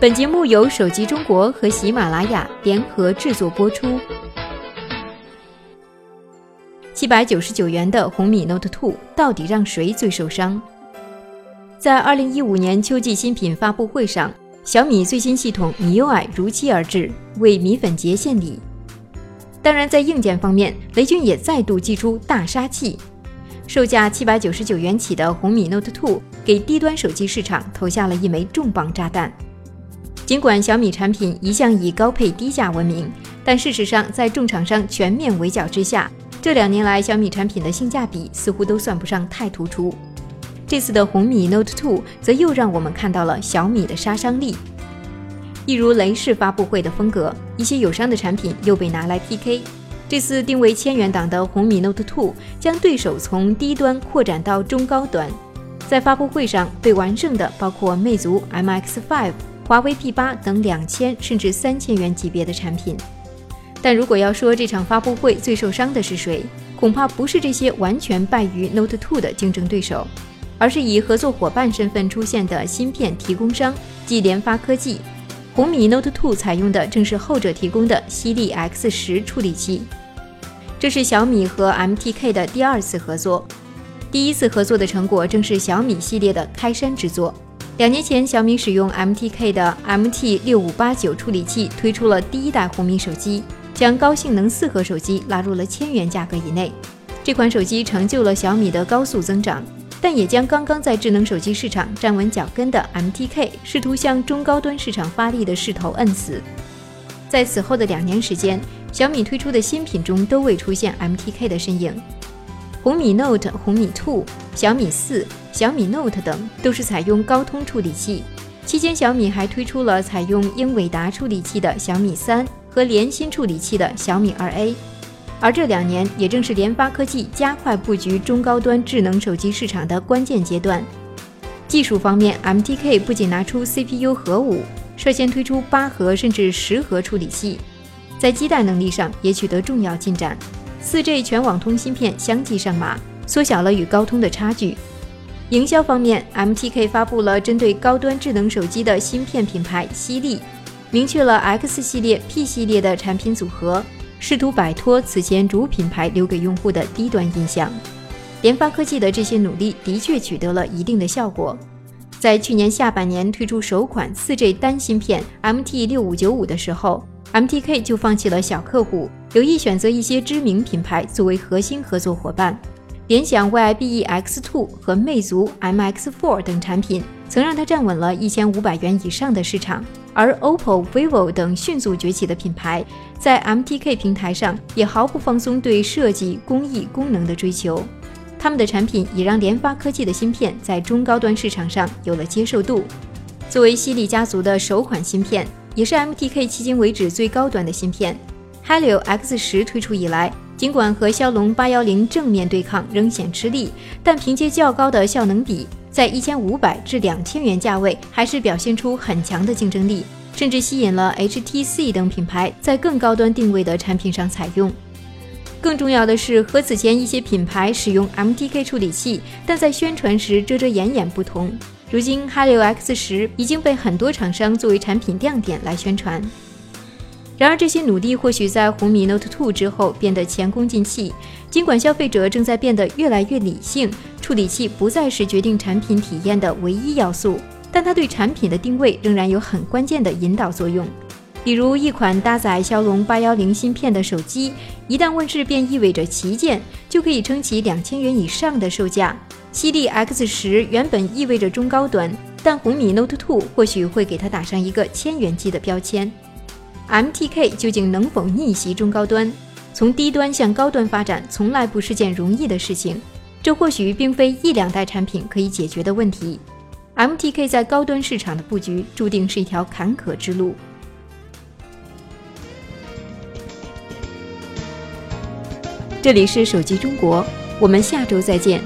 本节目由手机中国和喜马拉雅联合制作播出。七百九十九元的红米 Note 2到底让谁最受伤？在二零一五年秋季新品发布会上，小米最新系统 MIUI 如期而至，为米粉节献礼。当然，在硬件方面，雷军也再度祭出大杀器，售价七百九十九元起的红米 Note 2给低端手机市场投下了一枚重磅炸弹。尽管小米产品一向以高配低价闻名，但事实上，在众厂商全面围剿之下，这两年来小米产品的性价比似乎都算不上太突出。这次的红米 Note 2则又让我们看到了小米的杀伤力。一如雷士发布会的风格，一些友商的产品又被拿来 PK。这次定位千元档的红米 Note 2将对手从低端扩展到中高端。在发布会上被完胜的包括魅族 MX5、华为 P8 等两千甚至三千元级别的产品。但如果要说这场发布会最受伤的是谁，恐怕不是这些完全败于 Note 2的竞争对手。而是以合作伙伴身份出现的芯片提供商，即联发科技。红米 Note 2采用的正是后者提供的犀利 X 十处理器。这是小米和 MTK 的第二次合作，第一次合作的成果正是小米系列的开山之作。两年前，小米使用 MTK 的 MT 六五八九处理器推出了第一代红米手机，将高性能四核手机拉入了千元价格以内。这款手机成就了小米的高速增长。但也将刚刚在智能手机市场站稳脚跟的 MTK 试图向中高端市场发力的势头摁死。在此后的两年时间，小米推出的新品中都未出现 MTK 的身影。红米 Note、红米 Two、小米四、小米 Note 等都是采用高通处理器。期间，小米还推出了采用英伟达处理器的小米三和联芯处理器的小米二 A。而这两年也正是联发科技加快布局中高端智能手机市场的关键阶段。技术方面，MTK 不仅拿出 CPU 核武，率先推出八核甚至十核处理器，在基带能力上也取得重要进展。4G 全网通芯片相继上马，缩小了与高通的差距。营销方面，MTK 发布了针对高端智能手机的芯片品牌犀利，明确了 X 系列、P 系列的产品组合。试图摆脱此前主品牌留给用户的低端印象，联发科技的这些努力的确取得了一定的效果。在去年下半年推出首款 4G 单芯片 MT 六五九五的时候，MTK 就放弃了小客户，有意选择一些知名品牌作为核心合作伙伴。联想 YIBE X2 和魅族 MX4 等产品曾让它站稳了一千五百元以上的市场。而 OPPO、vivo 等迅速崛起的品牌，在 MTK 平台上也毫不放松对设计、工艺、功能的追求。他们的产品也让联发科技的芯片在中高端市场上有了接受度。作为犀利家族的首款芯片，也是 MTK 迄今为止最高端的芯片。Helio X 十推出以来，尽管和骁龙八幺零正面对抗仍显吃力，但凭借较高的效能比。在一千五百至两千元价位，还是表现出很强的竞争力，甚至吸引了 HTC 等品牌在更高端定位的产品上采用。更重要的是，和此前一些品牌使用 MTK 处理器，但在宣传时遮遮掩掩不同，如今 Helio X 十已经被很多厂商作为产品亮点来宣传。然而，这些努力或许在红米 Note 2之后变得前功尽弃。尽管消费者正在变得越来越理性，处理器不再是决定产品体验的唯一要素，但它对产品的定位仍然有很关键的引导作用。比如，一款搭载骁龙八幺零芯片的手机，一旦问世便意味着旗舰，就可以撑起两千元以上的售价。犀利 X 十原本意味着中高端，但红米 Note 2或许会给它打上一个千元机的标签。MTK 究竟能否逆袭中高端？从低端向高端发展，从来不是件容易的事情。这或许并非一两代产品可以解决的问题。MTK 在高端市场的布局，注定是一条坎坷之路。这里是手机中国，我们下周再见。